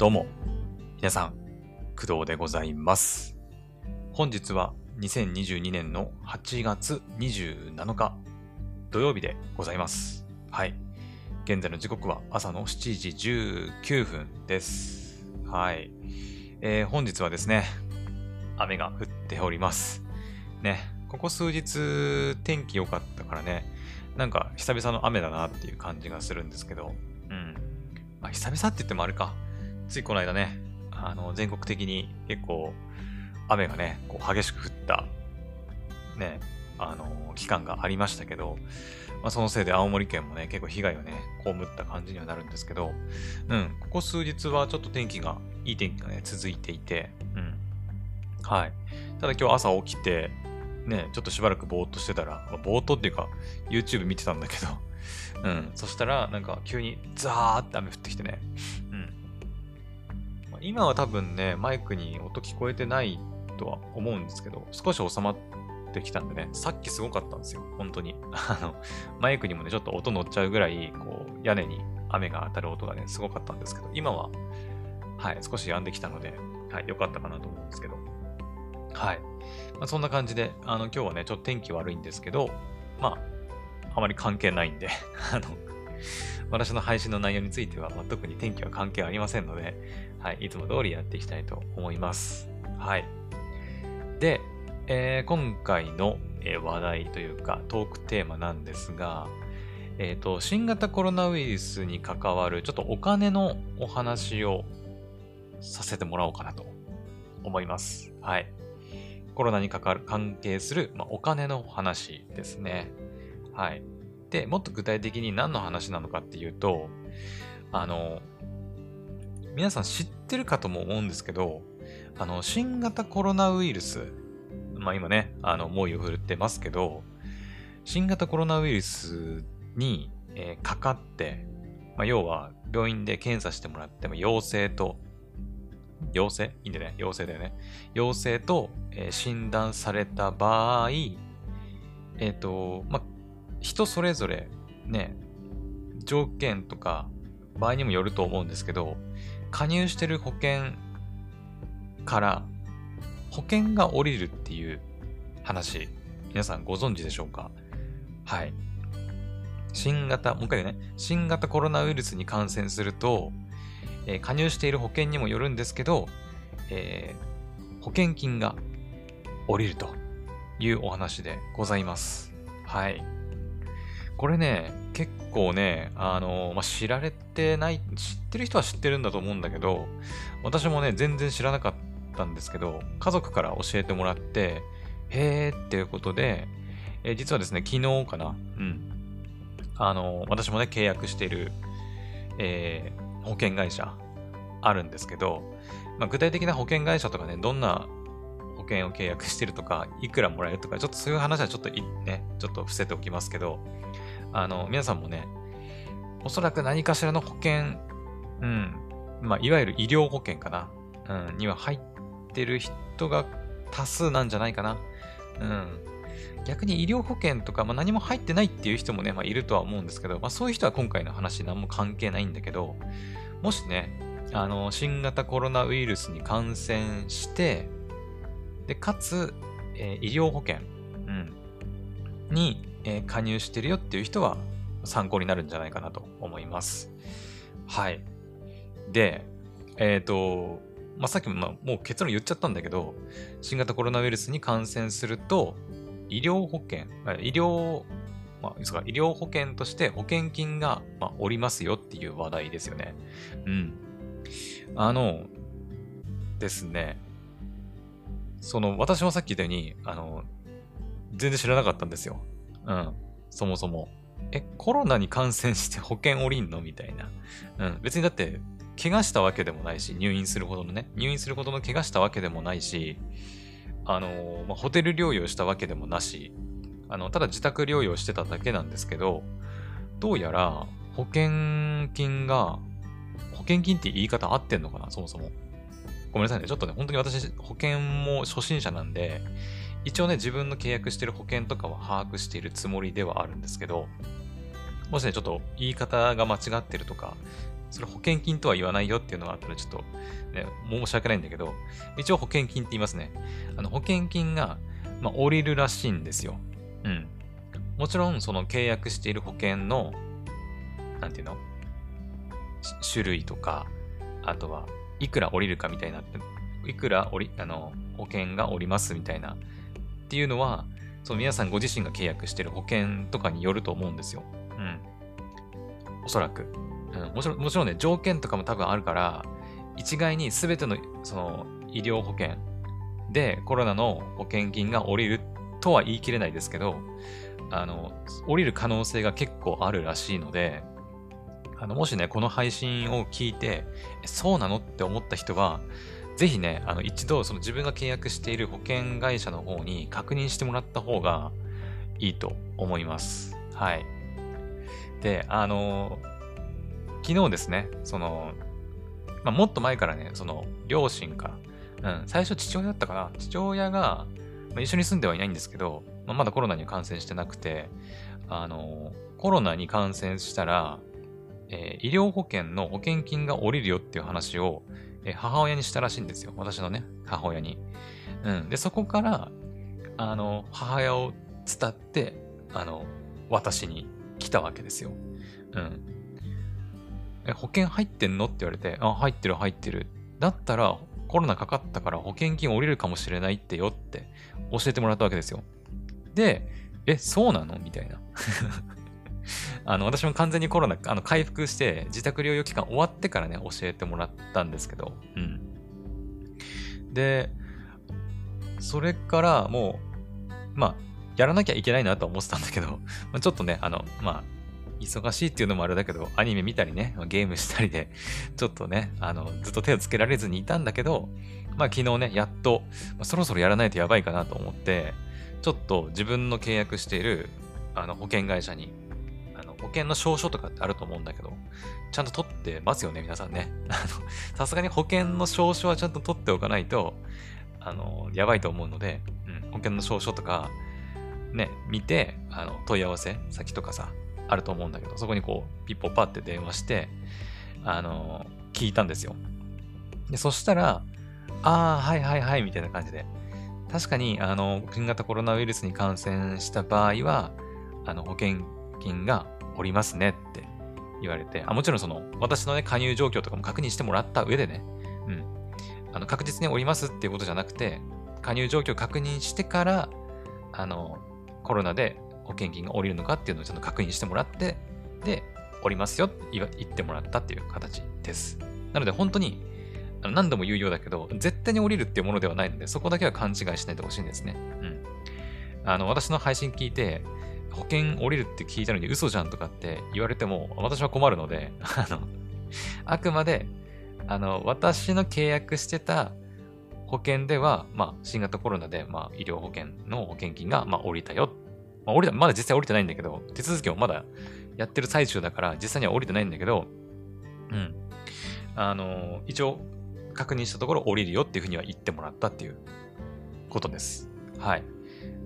どうも、皆さん、工藤でございます。本日は2022年の8月27日、土曜日でございます。はい。現在の時刻は朝の7時19分です。はい。えー本日はですね、雨が降っております。ね、ここ数日天気良かったからね、なんか久々の雨だなっていう感じがするんですけど、うん。まあ、久々って言ってもあれか。ついこの間ね、あの、全国的に結構雨がね、こう激しく降った、ね、あの、期間がありましたけど、まあ、そのせいで青森県もね、結構被害をね、被った感じにはなるんですけど、うん、ここ数日はちょっと天気が、いい天気がね、続いていて、うん。はい。ただ今日朝起きて、ね、ちょっとしばらくぼーっとしてたら、まあ、ぼーっとっていうか、YouTube 見てたんだけど、うん。そしたら、なんか急にザーって雨降ってきてね、今は多分ね、マイクに音聞こえてないとは思うんですけど、少し収まってきたんでね、さっきすごかったんですよ、本当に。あの、マイクにもね、ちょっと音乗っちゃうぐらい、こう、屋根に雨が当たる音がね、すごかったんですけど、今は、はい、少し止んできたので、はい、良かったかなと思うんですけど、はい。まあ、そんな感じで、あの、今日はね、ちょっと天気悪いんですけど、まあ、あまり関係ないんで、あの、私の配信の内容については、まあ、特に天気は関係ありませんので、はい、いつも通りやっていきたいと思います。はい。で、えー今回の、え話題というか、トークテーマなんですが、えっ、と、新型コロナウイルスに関わる、ちょっとお金のお話をさせてもらおうかなと思います。はい。コロナに関わる、関係する、まあ、お金の話ですね。はい。で、もっと具体的に何の話なのかっていうと、あの、皆さん知ってるかとも思うんですけど、あの、新型コロナウイルス、まあ今ね、あの、猛威を振るってますけど、新型コロナウイルスに、えーかかって、まあ要は病院で検査してもらっても陽性と、陽性？いいんだよね陽性だよね。陽性と、えー診断された場合、えっ、と、まあ、人それぞれね、条件とか場合にもよると思うんですけど、加入してる保険から保険が降りるっていう話、皆さんご存知でしょうか？はい。新型、もう一回言うね、新型コロナウイルスに感染すると、えー加入している保険にもよるんですけど、えー保険金が降りるというお話でございます。はい。これね、結構ね、あのまあ、知られてない、知ってる人は知ってるんだと思うんだけど、私もね、全然知らなかったんですけど、家族から教えてもらって、へーっていうことで、え実はですね、昨日かな、うん。あの私もね、契約している、えー保険会社あるんですけど、まあ、具体的な保険会社とかね、どんな保険を契約してるとか、いくらもらえるとか、ちょっとそういう話はちょっとね、ちょっと伏せておきますけど、あの、皆さんもね、おそらく何かしらの保険、うん、まあ、いわゆる医療保険かな、うん、には入ってる人が多数なんじゃないかな。うん。逆に医療保険とか、まあ、何も入ってないっていう人もね、まあ、いるとは思うんですけど、まあ、そういう人は今回の話何も関係ないんだけど、もしね、あの、新型コロナウイルスに感染して、で、かつ、えー医療保険、うん、に、え加入してるよっていう人は参考になるんじゃないかなと思います。はい。で、えっ、と、まあ、さっきも、まあ、もう結論言っちゃったんだけど、新型コロナウイルスに感染すると、医療保険、医療、まあ、いいですか医療保険として保険金が、まあ、おりますよっていう話題ですよね。うん。あの、ですね。その、私もさっき言ったように、あの、全然知らなかったんですよ。うん。そもそも。え、コロナに感染して保険降りんの？みたいな。うん。別にだって、怪我したわけでもないし、入院するほどのね、入院するほどの怪我したわけでもないし、あの、まあ、ホテル療養したわけでもなし、あの、ただ自宅療養してただけなんですけど、どうやら保険金が、保険金って言い方合ってんのかな？そもそも。ごめんなさいね。ちょっとね、本当に私、保険も初心者なんで、一応ね、自分の契約してる保険とかは把握しているつもりではあるんですけど、もしね、ちょっと言い方が間違ってるとか、それ保険金とは言わないよっていうのがあったらちょっと、ね、申し訳ないんだけど、一応保険金って言いますね。あの保険金が、まあ、降りるらしいんですよ。うん。もちろん、その契約している保険の、なんていうの？種類とか、あとはいくら降りるかみたいな、いくら降り、あの、保険が降りますみたいなっていうのは、その皆さんご自身が契約している保険とかによると思うんですよ。うん。おそらく。うん、もちろん、もちろんね、条件とかも多分あるから、一概に全てのその医療保険でコロナの保険金が下りるとは言い切れないですけど、あの、降りる可能性が結構あるらしいので、あの、もしね、この配信を聞いて、そうなのって思った人は、ぜひね、あの、一度、その自分が契約している保険会社の方に確認してもらった方がいいと思います。はい。で、あの、昨日ですね、その、まあ、もっと前からね、その、両親から、うん、最初父親だったかな父親が、まあ、一緒に住んではいないんですけど、まあ、まだコロナに感染してなくて、あの、コロナに感染したら、えー、医療保険の保険金が下りるよっていう話を、え、母親にしたらしいんですよ。私のね、母親に。うん。で、そこから、あの、母親を伝って、あの、私に来たわけですよ。うん。え、保険入ってんの？って言われて、あ、入ってる入ってる。だったら、コロナかかったから保険金降りるかもしれないってよって教えてもらったわけですよ。で、え、そうなの？みたいな。あの、私も完全にコロナ、あの、回復して、自宅療養期間終わってからね、教えてもらったんですけど、うん。で、それからもう、まあ、やらなきゃいけないなと思ってたんだけど、まあ、ちょっとね、あの、まあ、忙しいっていうのもあれだけど、アニメ見たりね、ゲームしたりで、ちょっとね、あの、ずっと手をつけられずにいたんだけど、まあ昨日ね、やっと、まあ、そろそろやらないとやばいかなと思って、ちょっと自分の契約しているあの保険会社に、保険の証書とかってあると思うんだけど、ちゃんと取ってますよね、皆さんね。あのさすがに保険の証書はちゃんと取っておかないと、あの、やばいと思うので、うん、保険の証書とか、ね、見て、あの、問い合わせ先とかさ、あると思うんだけど、そこにこう、ピッポパって電話して、あの、聞いたんですよ。で、そしたら、ああ、はいはいはい、みたいな感じで。確かに、あの、新型コロナウイルスに感染した場合は、あの、保険金がおりますねって言われて、あ、もちろんその、私のね、加入状況とかも確認してもらった上でね、うん。あの、確実におりますっていうことじゃなくて、加入状況確認してから、あの、コロナで保険金が下りるのかっていうのをちゃんと確認してもらって、で、降りますよって言ってもらったっていう形です。なので本当に、あの何度も言うようだけど、絶対に降りるっていうものではないので、そこだけは勘違いしないでほしいんですね。うん。あの、私の配信聞いて、保険降りるって聞いたのに嘘じゃんとかって言われても、私は困るので、あの、あくまで、あの、私の契約してた保険では、まあ、新型コロナで、まあ、医療保険の保険金が、まあ、降りたよまあ、降りた、まだ実際降りてないんだけど、手続きもまだやってる最中だから、実際には降りてないんだけど、うん。あの、一応、確認したところ降りるよっていうふうには言ってもらったっていうことです。はい。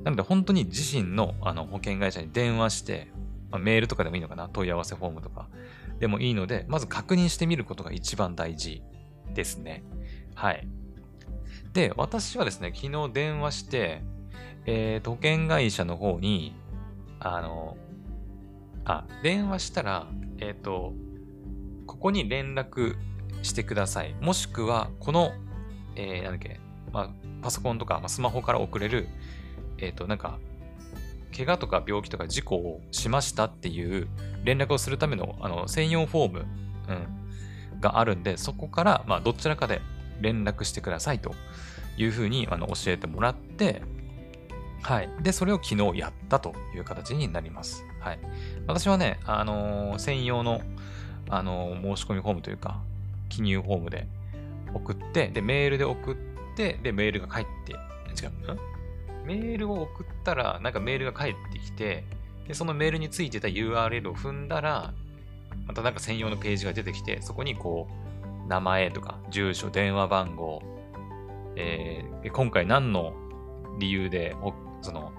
なので、本当に自身のあの保険会社に電話して、まあ、メールとかでもいいのかな？問い合わせフォームとかでもいいので、まず確認してみることが一番大事ですね。はい。で、私はですね、昨日電話して、えー、保険会社の方に、あの、あ、電話したら、えっ、ー、と、ここに連絡してください。もしくは、この、えー、なんだっけ、まあ、パソコンとか、まあ、スマホから送れる、えっ、ー、と、なんか、怪我とか病気とか事故をしましたっていう連絡をするためのあの専用フォーム、うん、があるんで、そこから、まあ、どちらかで連絡してくださいというふうにあの教えてもらって、はい。で、それを昨日やったという形になります。はい。私はね、あのー、専用の、あのー、申し込みフォームというか、記入フォームで送って、で、メールで送って、で、メールが返って、違う、メールを送ったら、なんかメールが返ってきて、で、そのメールについてた URL を踏んだら、またなんか専用のページが出てきて、そこにこう、名前とか、住所、電話番号、えー、今回何の理由でその、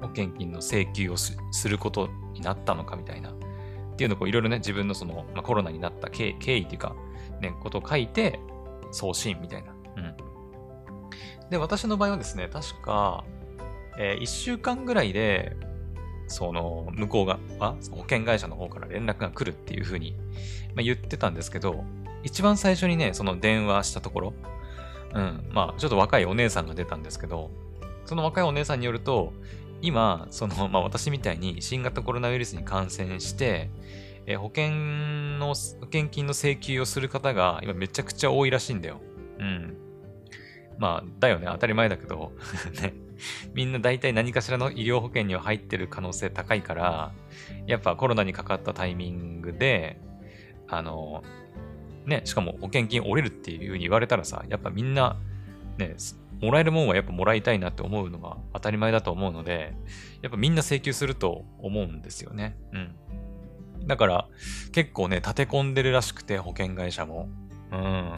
保険金の請求をすることになったのかみたいな。っていうのをいろいろね、自分のその、まあ、コロナになった経経緯っていうか、ね、ことを書いて、送信みたいな。で、私の場合はですね、確か、えー、1週間ぐらいで、その、向こうが、あ保険会社の方から連絡が来るっていう風に、まあ、言ってたんですけど、一番最初にね、その電話したところ、うん、まあ、ちょっと若いお姉さんが出たんですけど、その若いお姉さんによると、今、その、まあ私みたいに新型コロナウイルスに感染して、えー、保険の、保険金の請求をする方が今めちゃくちゃ多いらしいんだよ。うん。まあ、だよね、当たり前だけど ね。みんな大体何かしらの医療保険には入ってる可能性高いから、やっぱコロナにかかったタイミングで、あの、ね、しかも保険金折れるっていう風に言われたらさ、やっぱみんな、ね、もらえるもんはやっぱもらいたいなって思うのが当たり前だと思うので、やっぱみんな請求すると思うんですよね。うん。だから、結構ね、立て込んでるらしくて、保険会社も。うん。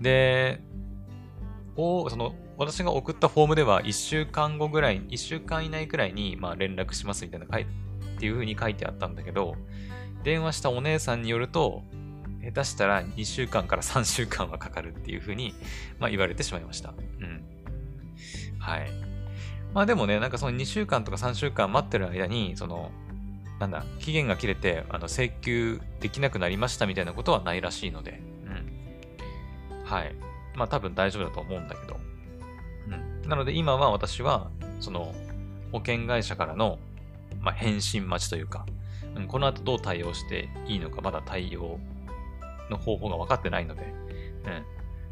で、おその、私が送ったフォームでは、1週間後ぐらい、1週間以内くらいに、まあ、連絡しますみたいな書いっていう風に書いてあったんだけど、電話したお姉さんによると、下手したら2週間から3週間はかかるっていう風に、まあ、言われてしまいました。うん。はい。まあでもね、なんかその2週間とか3週間待ってる間に、その、なんだ、期限が切れて、あの、請求できなくなりましたみたいなことはないらしいので、うん。はい。まあ多分大丈夫だと思うんだけど。うん。なので今は私は、その、保険会社からの、まあ、返信待ちというか、うん、この後どう対応していいのか、まだ対応の方法が分かってないので、うん、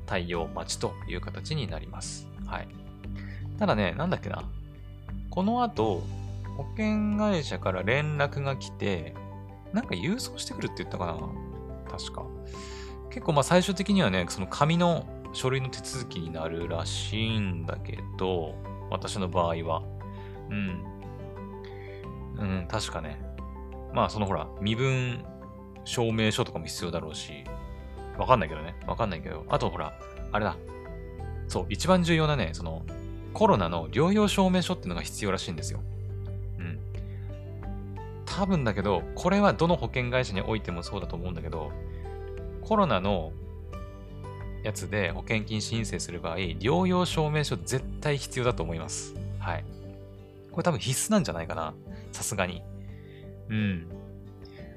対応待ちという形になります。はい。ただね、なんだっけな。この後、保険会社から連絡が来て、なんか郵送してくるって言ったかな確か。結構まあ最終的にはね、その紙の書類の手続きになるらしいんだけど、私の場合は。うん。うん、確かね。まあそのほら、身分証明書とかも必要だろうし、わかんないけどね。わかんないけど。あとほら、あれだ。そう、一番重要なね、その、コロナの療養証明書っていうのが必要らしいんですよ。うん。多分だけど、これはどの保険会社においてもそうだと思うんだけど、コロナのやつで保険金申請する場合、療養証明書絶対必要だと思います。はい。これ多分必須なんじゃないかな。さすがに。うん。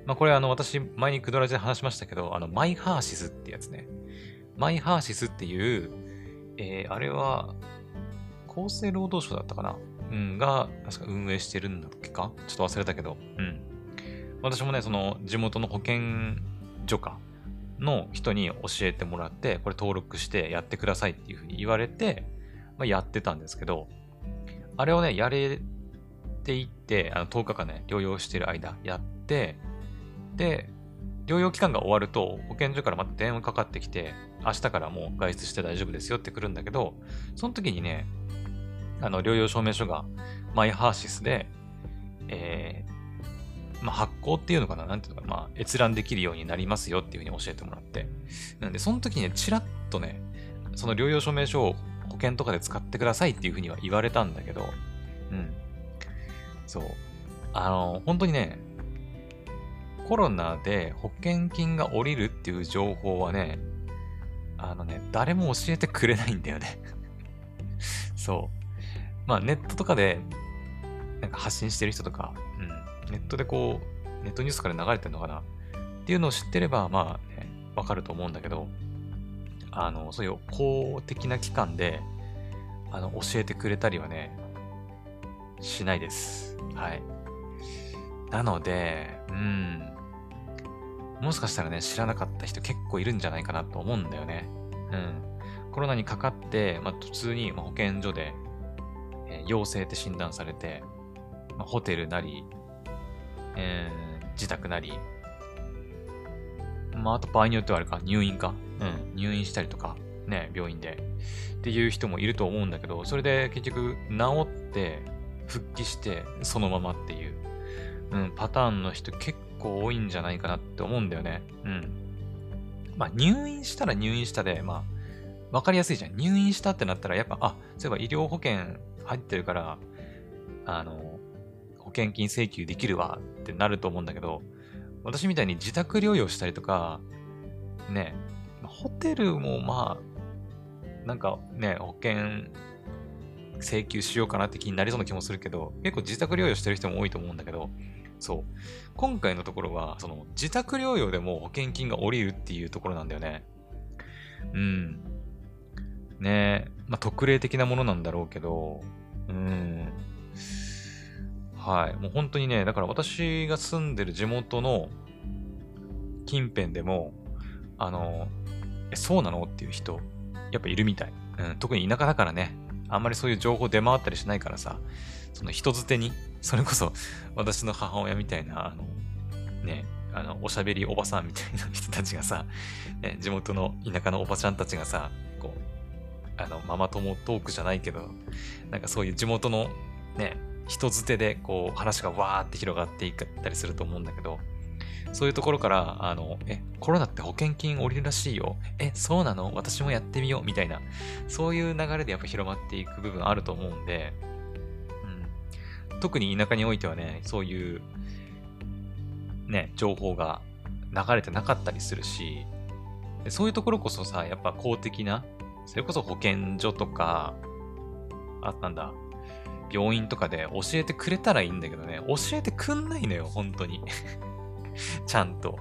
まあこれあの私前にクドラジで話しましたけど、あのマイハーシスってやつね。マイハーシスっていう、えー、あれは厚生労働省だったかなうん、が、確か運営してるんだっけか？ちょっと忘れたけど、うん。私もね、その地元の保健所かの人に教えてもらって、これ登録してやってくださいっていうふうに言われて、まあ、やってたんですけど、あれをね、やれていって、あの10日間ね、療養してる間やって、で、療養期間が終わると、保健所からまた電話かかってきて、明日からもう外出して大丈夫ですよって来るんだけど、その時にね、あの、療養証明書がマイハーシスで、えー、まあ、発行っていうのかななんていうのかなまあ、閲覧できるようになりますよっていうふうに教えてもらって。なんで、その時にね、ちらっとね、その療養証明書を保険とかで使ってくださいっていうふうには言われたんだけど、うん。そう。あの、本当にね、コロナで保険金が下りるっていう情報はね、あのね、誰も教えてくれないんだよね そう。まあネットとかでなんか発信してる人とか、うん、ネットでこう、ネットニュースから流れてるのかな？っていうのを知ってれば、まあね、わかると思うんだけど、あの、そういう公的な機関で、あの、教えてくれたりはね、しないです。はい。なので、うん。もしかしたらね、知らなかった人結構いるんじゃないかなと思うんだよね。うん。コロナにかかって、まあ、普通に保健所でえー、陽性って診断されて、まあ、ホテルなり、えー、自宅なり、まあ、あと場合によってはあれか、入院か。うん、入院したりとか、ね、病院で。っていう人もいると思うんだけど、それで結局治って復帰してそのままっていう、うん、パターンの人結構多いんじゃないかなって思うんだよね。うん。まあ入院したら入院したで、まあ、わかりやすいじゃん。入院したってなったら、やっぱ、あ、そういえば医療保険入ってるから、あの、保険金請求できるわってなると思うんだけど、私みたいに自宅療養したりとか、ね、ホテルもまあ、なんかね、保険請求しようかなって気になりそうな気もするけど、結構自宅療養してる人も多いと思うんだけど、そう。今回のところは、その自宅療養でも保険金が下りるっていうところなんだよね。うん。ねえまあ特例的なものなんだろうけど、うん。はい。もう本当にね、だから私が住んでる地元の近辺でも、あの、え、そうなの？っていう人、やっぱいるみたい。うん、特に田舎だからね、あんまりそういう情報出回ったりしないからさ、その人づてに、それこそ私の母親みたいな、あの、ね、あの、おしゃべりおばさんみたいな人たちがさ、ね、地元の田舎のおばちゃんたちがさ、こう、あの、ママ友トークじゃないけど、なんかそういう地元のね、人づてでこう話がわーって広がっていったりすると思うんだけど、そういうところから、あの、え、コロナって保険金降りるらしいよ。え、そうなの？私もやってみよう。みたいな、そういう流れでやっぱ広まっていく部分あると思うんで、うん。特に田舎においてはね、そういう、ね、情報が流れてなかったりするし、そういうところこそさ、やっぱ公的な、それこそ保健所とか、あ、なんだ、病院とかで教えてくれたらいいんだけどね、教えてくんないのよ、本当に。ちゃんと。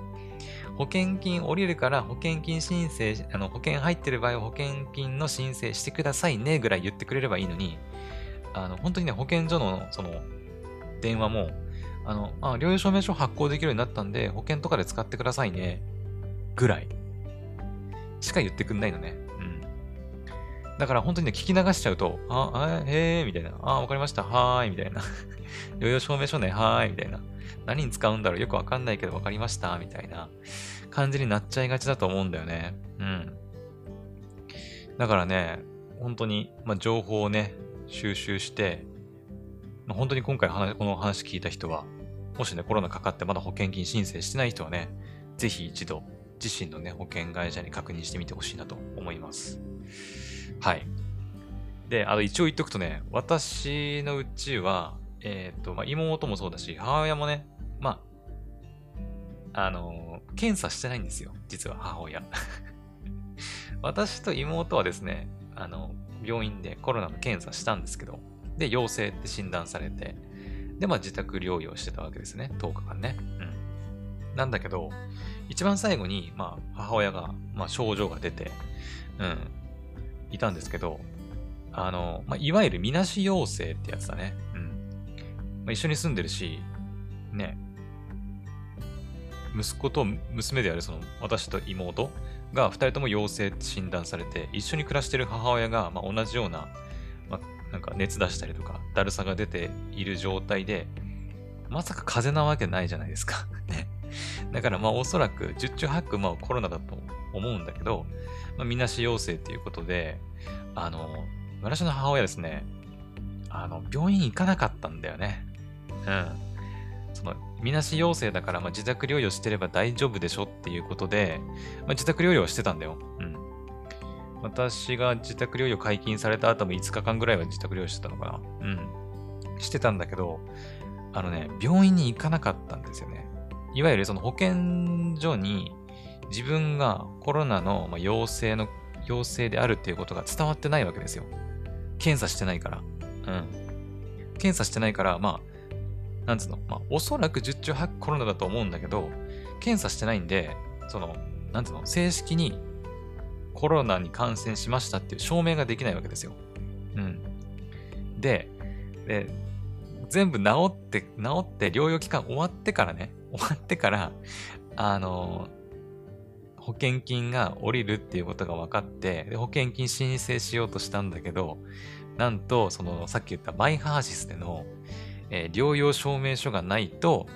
保険金降りるから保険金申請、あの保険入ってる場合は保険金の申請してくださいねぐらい言ってくれればいいのに、あの、本当にね、保健所のその電話も、あの、あ、療養証明書発行できるようになったんで、保険とかで使ってくださいね、ぐらいしか言ってくんないのね。だから本当にね、聞き流しちゃうと、あ、あへえ、みたいな。あ、わかりました。はーい、みたいな。療養証明書ね、はーい、みたいな。何に使うんだろうよくわかんないけどわかりましたみたいな感じになっちゃいがちだと思うんだよね。うん。だからね、本当に、まあ、情報をね、収集して、まあ、本当に今回話この話聞いた人は、もしね、コロナかかってまだ保険金申請してない人はね、ぜひ一度自身のね、保険会社に確認してみてほしいなと思います。はい。で、あの、一応言っとくとね、私のうちは、えっ、ー、と、まあ、妹もそうだし、母親もね、まあ、あのー、検査してないんですよ。実は母親。私と妹はですね、あの、病院でコロナの検査したんですけど、で、陽性って診断されて、で、まあ自宅療養してたわけですね。10日間ね。うん。なんだけど、一番最後に、まあ、母親が、まあ、症状が出て、うん、いたんですけど、あの、まあ、いわゆるみなし陽性ってやつだね。まあ、一緒に住んでるし、ね、息子と娘であるその私と妹が2人とも陽性って診断されて、一緒に暮らしてる母親が、まあ、同じような、まあ、なんか熱出したりとか、だるさが出ている状態で、まさか風邪なわけないじゃないですか。ね。だからまあおそらく十中八九まあコロナだと思うんだけど、まあ、みなし陽性っていうことで、あの、私の母親ですね、あの、病院行かなかったんだよね。うん。その、みなし陽性だから、まあ、自宅療養してれば大丈夫でしょっていうことで、まあ、自宅療養してたんだよ。うん。私が自宅療養解禁された後も5日間ぐらいは自宅療養してたのかな。うん。してたんだけど、あのね、病院に行かなかったんですよね。いわゆるその保健所に自分がコロナの陽性の、陽性であるっていうことが伝わってないわけですよ。検査してないから。うん。検査してないから、まあ、なんつうの、まあ、おそらく十中八コロナだと思うんだけど、検査してないんで、その、なんつうの、正式にコロナに感染しましたっていう証明ができないわけですよ。うん。で、で、全部治って、治って療養期間終わってからね、終わってから、あの、保険金が下りるっていうことが分かって、で保険金申請しようとしたんだけど、なんと、その、さっき言ったマイハーシスでの、えー、療養証明書がないと、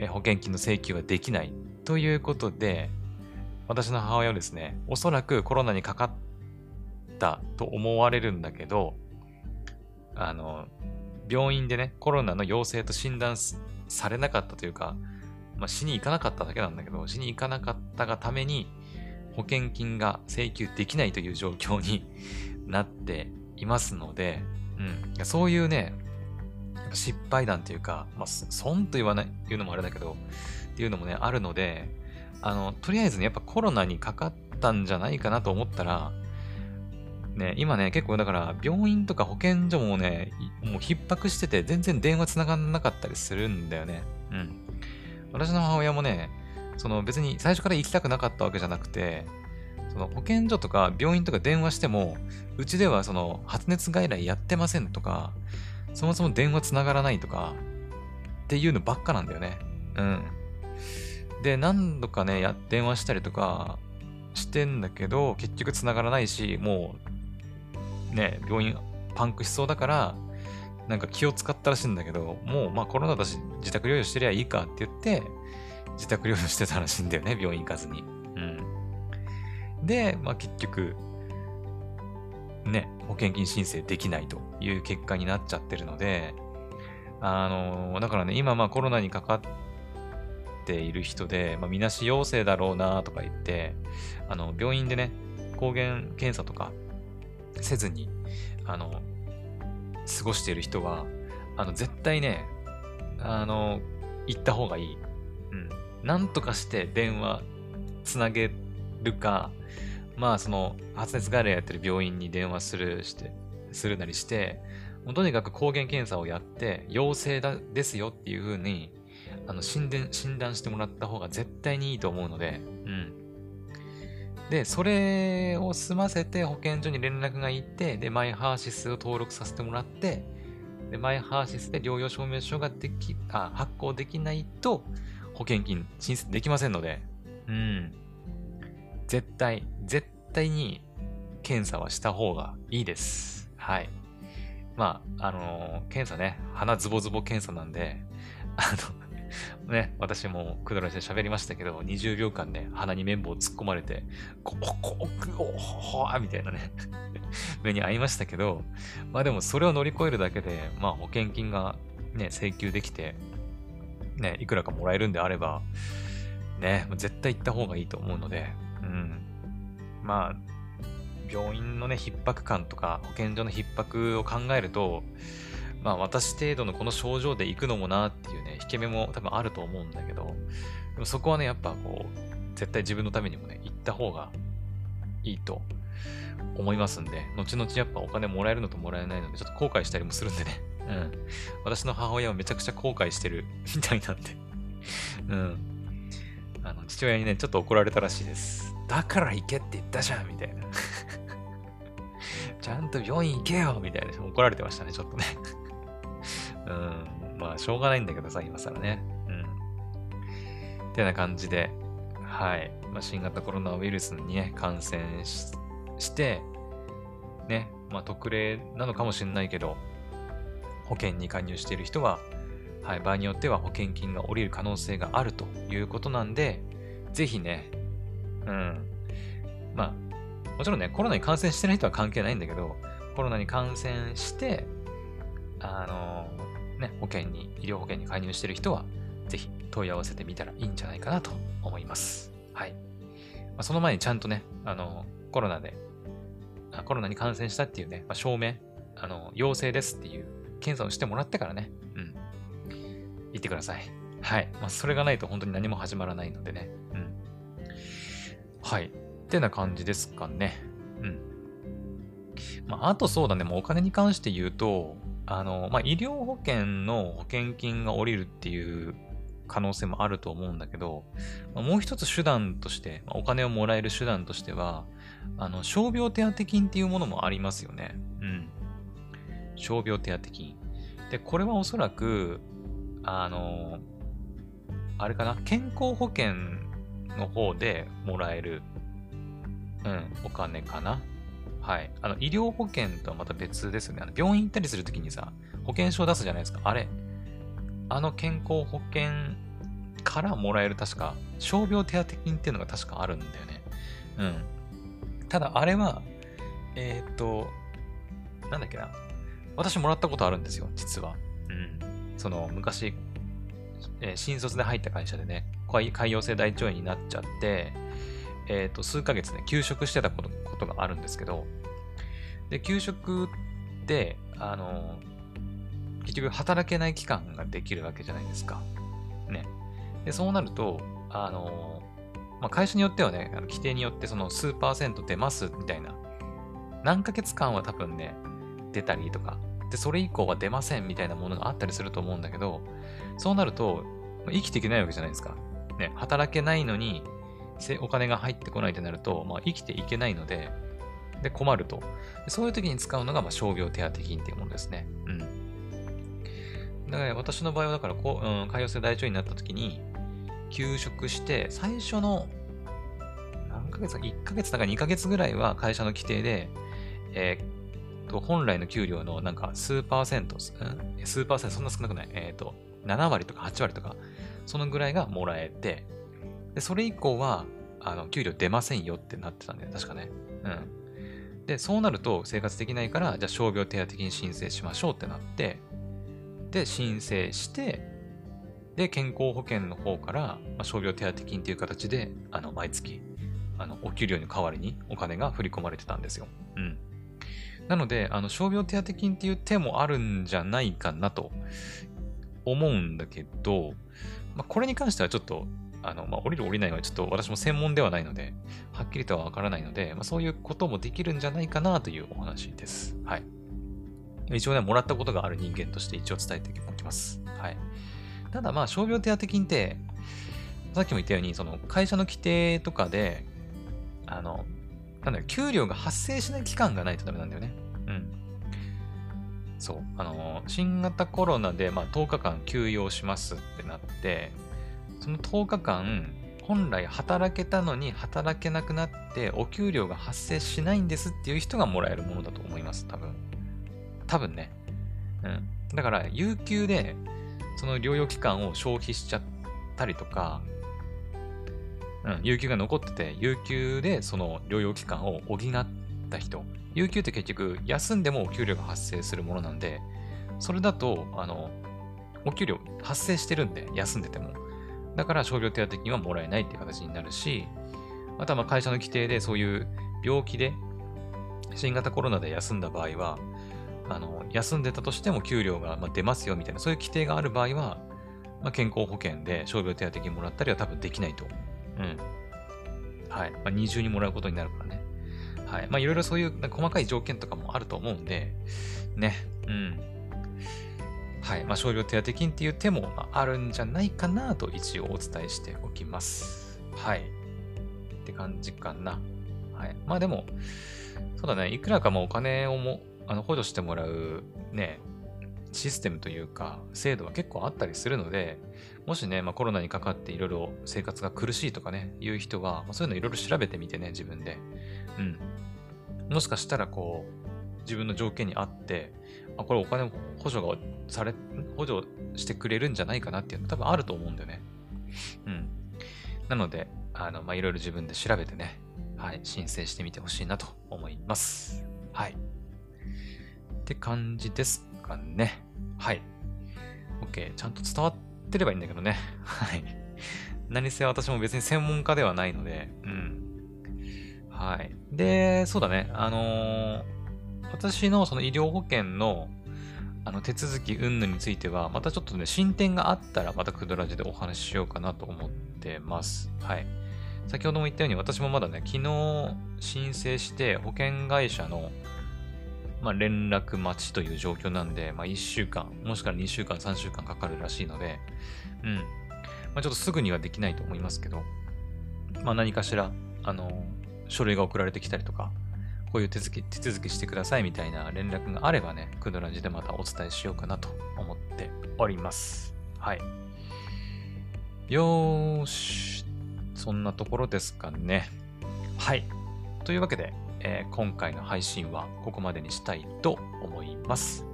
えー、保険金の請求はできないということで、私の母親はですね、おそらくコロナにかかったと思われるんだけど、あの、病院でね、コロナの陽性と診断されなかったというか、まあ、死に行かなかっただけなんだけど、死に行かなかったがために、保険金が請求できないという状況に なっていますので、うん、そういうね、失敗談というか、まあ、損と言わない、言うのもあれだけど、っていうのもね、あるので、あの、とりあえずね、やっぱコロナにかかったんじゃないかなと思ったら、ね、今ね、結構だから病院とか保健所もね、もう逼迫してて全然電話繋がんなかったりするんだよね。うん。私の母親もね、その別に最初から行きたくなかったわけじゃなくて、その保健所とか病院とか電話しても、うちではその発熱外来やってませんとか、そもそも電話繋がらないとか、っていうのばっかなんだよね。うん。で、何度かね、や電話したりとかしてんだけど、結局繋がらないし、もう、ね、病院パンクしそうだから、なんか気を使ったらしいんだけど、もうまあコロナだし自宅療養してりゃいいかって言って、自宅療養してたらしいんだよね、病院行かずに。うん。で、まあ結局、ね、保険金申請できないという結果になっちゃってるので、あの、だからね、今まあコロナにかかっている人で、まあ、みなし陽性だろうなとか言って、あの、病院でね、抗原検査とかせずに、あの、過ごしている人は、あの、絶対ね、あの、行った方がいい。うん。なんとかして電話つなげるか、まあ、その、発熱外来やってる病院に電話するして、するなりして、もうとにかく抗原検査をやって、陽性だですよっていう風に、あの診断、診断してもらった方が絶対にいいと思うので、うん。で、それを済ませて保健所に連絡が行って、で、マイハーシスを登録させてもらって、で、マイハーシスで療養証明書ができ、あ、発行できないと、保険金申請できませんので、うん。絶対、絶対に検査はした方がいいです。はい。まあ、あのー、検査ね、鼻ズボズボ検査なんで、あの、ね、私もくだらして喋りましたけど、20秒間ね、鼻に綿棒を突っ込まれて、こ、こ、こ、おほみたいなね 目に遭いましたけど、まあでもそれを乗り越えるだけで、まあ保険金がね、請求できて、ね、いくらかもらえるんであれば、ね、絶対行った方がいいと思うので、うん。まあ、病院のね、逼迫感とか、保健所の逼迫を考えると、まあ私程度のこの症状で行くのもなっていうね、引け目も多分あると思うんだけど、でもそこはね、やっぱこう、絶対自分のためにもね、行った方がいいと思いますんで、後々やっぱお金もらえるのともらえないので、ちょっと後悔したりもするんでね。うん。私の母親はめちゃくちゃ後悔してるみたいなんでうん。あの、父親にね、ちょっと怒られたらしいです。だから行けって言ったじゃんみたいなちゃんと病院行けよみたいな怒られてましたね、ちょっとねうん。まあ、しょうがないんだけどさ、今更ね。うん。ってな感じで、はい。まあ、新型コロナウイルスにね、感染して、ね、まあ、特例なのかもしれないけど、保険に加入している人は、はい、場合によっては保険金が下りる可能性があるということなんで、ぜひね、うん。まあ、もちろんね、コロナに感染してない人は関係ないんだけど、コロナに感染して、あの、ね、保険に、医療保険に加入している人は、ぜひ問い合わせてみたらいいんじゃないかなと思います。はい。まあ、その前にちゃんとね、あの、コロナで、コロナに感染したっていうね、まあ、証明、あの、陽性ですっていう検査をしてもらってからね、うん、行ってください。はい。まあ、それがないと本当に何も始まらないのでね。うん。はい。ってな感じですかね。うん。まあ、あとそうだね、もうお金に関して言うと、あの、まあ、医療保険の保険金が下りるっていう可能性もあると思うんだけど、まあ、もう一つ手段として、まあ、お金をもらえる手段としては、あの、傷病手当金っていうものもありますよね。うん。傷病手当金。で、これはおそらく、あの、あれかな、健康保険の方でもらえる、うん、お金かな。はい。あの、医療保険とはまた別ですよね。あの病院行ったりするときにさ、保険証出すじゃないですか。あれ。あの健康保険からもらえる確か、傷病手当金っていうのが確かあるんだよね。うん。ただ、あれは、えー、っと、なんだっけな。私もらったことあるんですよ、実は。うん。その、昔、えー、新卒で入った会社でね、潰瘍性大腸炎になっちゃって、えっ、ー、と、数ヶ月ね、休職してたことことがあるんですけど、で、休職って、あの、結局働けない期間ができるわけじゃないですか。ね。で、そうなると、あのまあ、会社によってはね、あの規定によってその数パーセント出ますみたいな、何ヶ月間は多分ね、出たりとか、で、それ以降は出ませんみたいなものがあったりすると思うんだけど、そうなると、生きていけないわけじゃないですか。ね、働けないのに、お金が入ってこないってなると、まあ、生きていけないので、で、困ると。そういう時に使うのが、まあ、傷病手当金っていうものですね。うん。だから、私の場合は、だからこう、うん、潰瘍性大腸になった時に、休職して、最初の、何ヶ月か、1ヶ月だか2ヶ月ぐらいは会社の規定で、えー、と、本来の給料のなんか数パーセント、うん、数パーセント、そんな少なくない。えっ、と、7割とか8割とか、そのぐらいがもらえて、で、それ以降は、あの、給料出ませんよってなってたんだよ、確かね。うん。で、そうなると生活できないから、じゃあ傷病手当金申請しましょうってなって、で、申請して、で、健康保険の方から、まあ、傷病手当金っていう形で、あの、毎月、あの、お給料に代わりにお金が振り込まれてたんですよ。うん。なので、あの、傷病手当金っていう手もあるんじゃないかなと思うんだけど、まあ、これに関してはちょっとあの、まあ、降りる降りないはちょっと私も専門ではないので、はっきりとはわからないので、まあ、そういうこともできるんじゃないかなというお話です。はい。一応ね、もらったことがある人間として一応伝えておきます。はい。ただまあ、傷病手当金って、さっきも言ったように、その会社の規定とかで、あの、なんだよ、給料が発生しない期間がないとダメなんだよね。うん。そう。あの、新型コロナで、まあ、10日間休養しますってなって、その10日間、本来働けたのに働けなくなってお給料が発生しないんですっていう人がもらえるものだと思います、多分。多分ね。うん。だから、有給で、その療養期間を消費しちゃったりとか、うん、有給が残ってて、有給でその療養期間を補った人。有給って結局、休んでもお給料が発生するものなんで、それだと、あの、お給料発生してるんで、休んでても。だから傷病手当金はもらえないっていう形になるし、あとはま会社の規定でそういう病気で新型コロナで休んだ場合は、あの休んでたとしても給料が出ますよみたいな、そういう規定がある場合は、まあ、健康保険で傷病手当金もらったりは多分できないと。うん。はい。まあ、二重にもらうことになるからね。はい。まあ、いろいろそういう細かい条件とかもあると思うんで、ね。うん。はい。まあ、少量手当金っていう手もあるんじゃないかなと一応お伝えしておきます。はい。って感じかな。はい。まあでも、そうだね。いくらかもお金をも、あの、補助してもらうね、システムというか、制度は結構あったりするので、もしね、まあ、コロナにかかっていろいろ生活が苦しいとかね、いう人は、まあ、そういうのいろいろ調べてみてね、自分で。うん。もしかしたら、こう、自分の条件に合って、あ、これお金補助がされ、補助してくれるんじゃないかなっていうの多分あると思うんだよね。うん。なので、あの、ま、いろいろ自分で調べてね、はい、申請してみてほしいなと思います。はい。って感じですかね。はい。OK。ちゃんと伝わってればいいんだけどね。はい。何せ私も別に専門家ではないので、うん。はい。で、そうだね。あのー、私のその医療保険のあの手続き云々については、またちょっとね、進展があったら、またクドラジでお話ししようかなと思ってます。はい。先ほども言ったように、私もまだね、昨日申請して保険会社の、まあ、連絡待ちという状況なんで、まあ、1週間、もしくは2週間、3週間かかるらしいので、うん。まあ、ちょっとすぐにはできないと思いますけど、まあ、何かしら、あの、書類が送られてきたりとか、こういう手続き、手続きしてくださいみたいな連絡があればね、クドラジでまたお伝えしようかなと思っております。はい。よーし。そんなところですかね。はい。というわけで、えー、今回の配信はここまでにしたいと思います。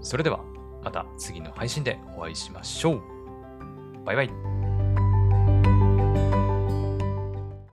それでは、また次の配信でお会いしましょう。バイバイ。